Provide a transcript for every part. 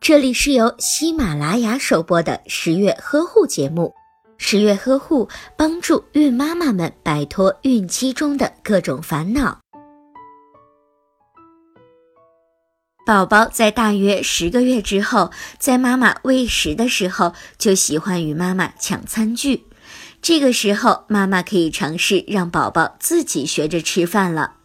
这里是由喜马拉雅首播的十月呵护节目。十月呵护帮助孕妈妈们摆脱孕期中的各种烦恼。宝宝在大约十个月之后，在妈妈喂食的时候，就喜欢与妈妈抢餐具。这个时候，妈妈可以尝试让宝宝自己学着吃饭了。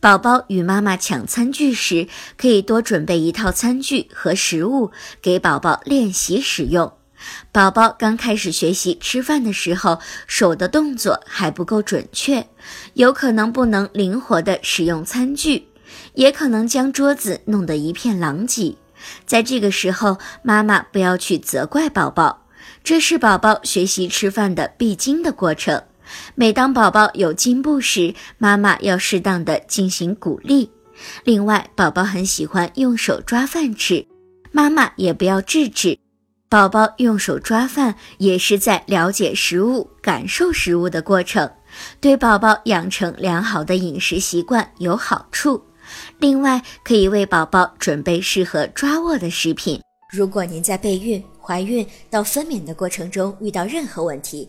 宝宝与妈妈抢餐具时，可以多准备一套餐具和食物给宝宝练习使用。宝宝刚开始学习吃饭的时候，手的动作还不够准确，有可能不能灵活地使用餐具。也可能将桌子弄得一片狼藉，在这个时候，妈妈不要去责怪宝宝，这是宝宝学习吃饭的必经的过程。每当宝宝有进步时，妈妈要适当的进行鼓励。另外，宝宝很喜欢用手抓饭吃，妈妈也不要制止。宝宝用手抓饭也是在了解食物、感受食物的过程，对宝宝养成良好的饮食习惯有好处。另外，可以为宝宝准备适合抓握的食品。如果您在备孕、怀孕到分娩的过程中遇到任何问题，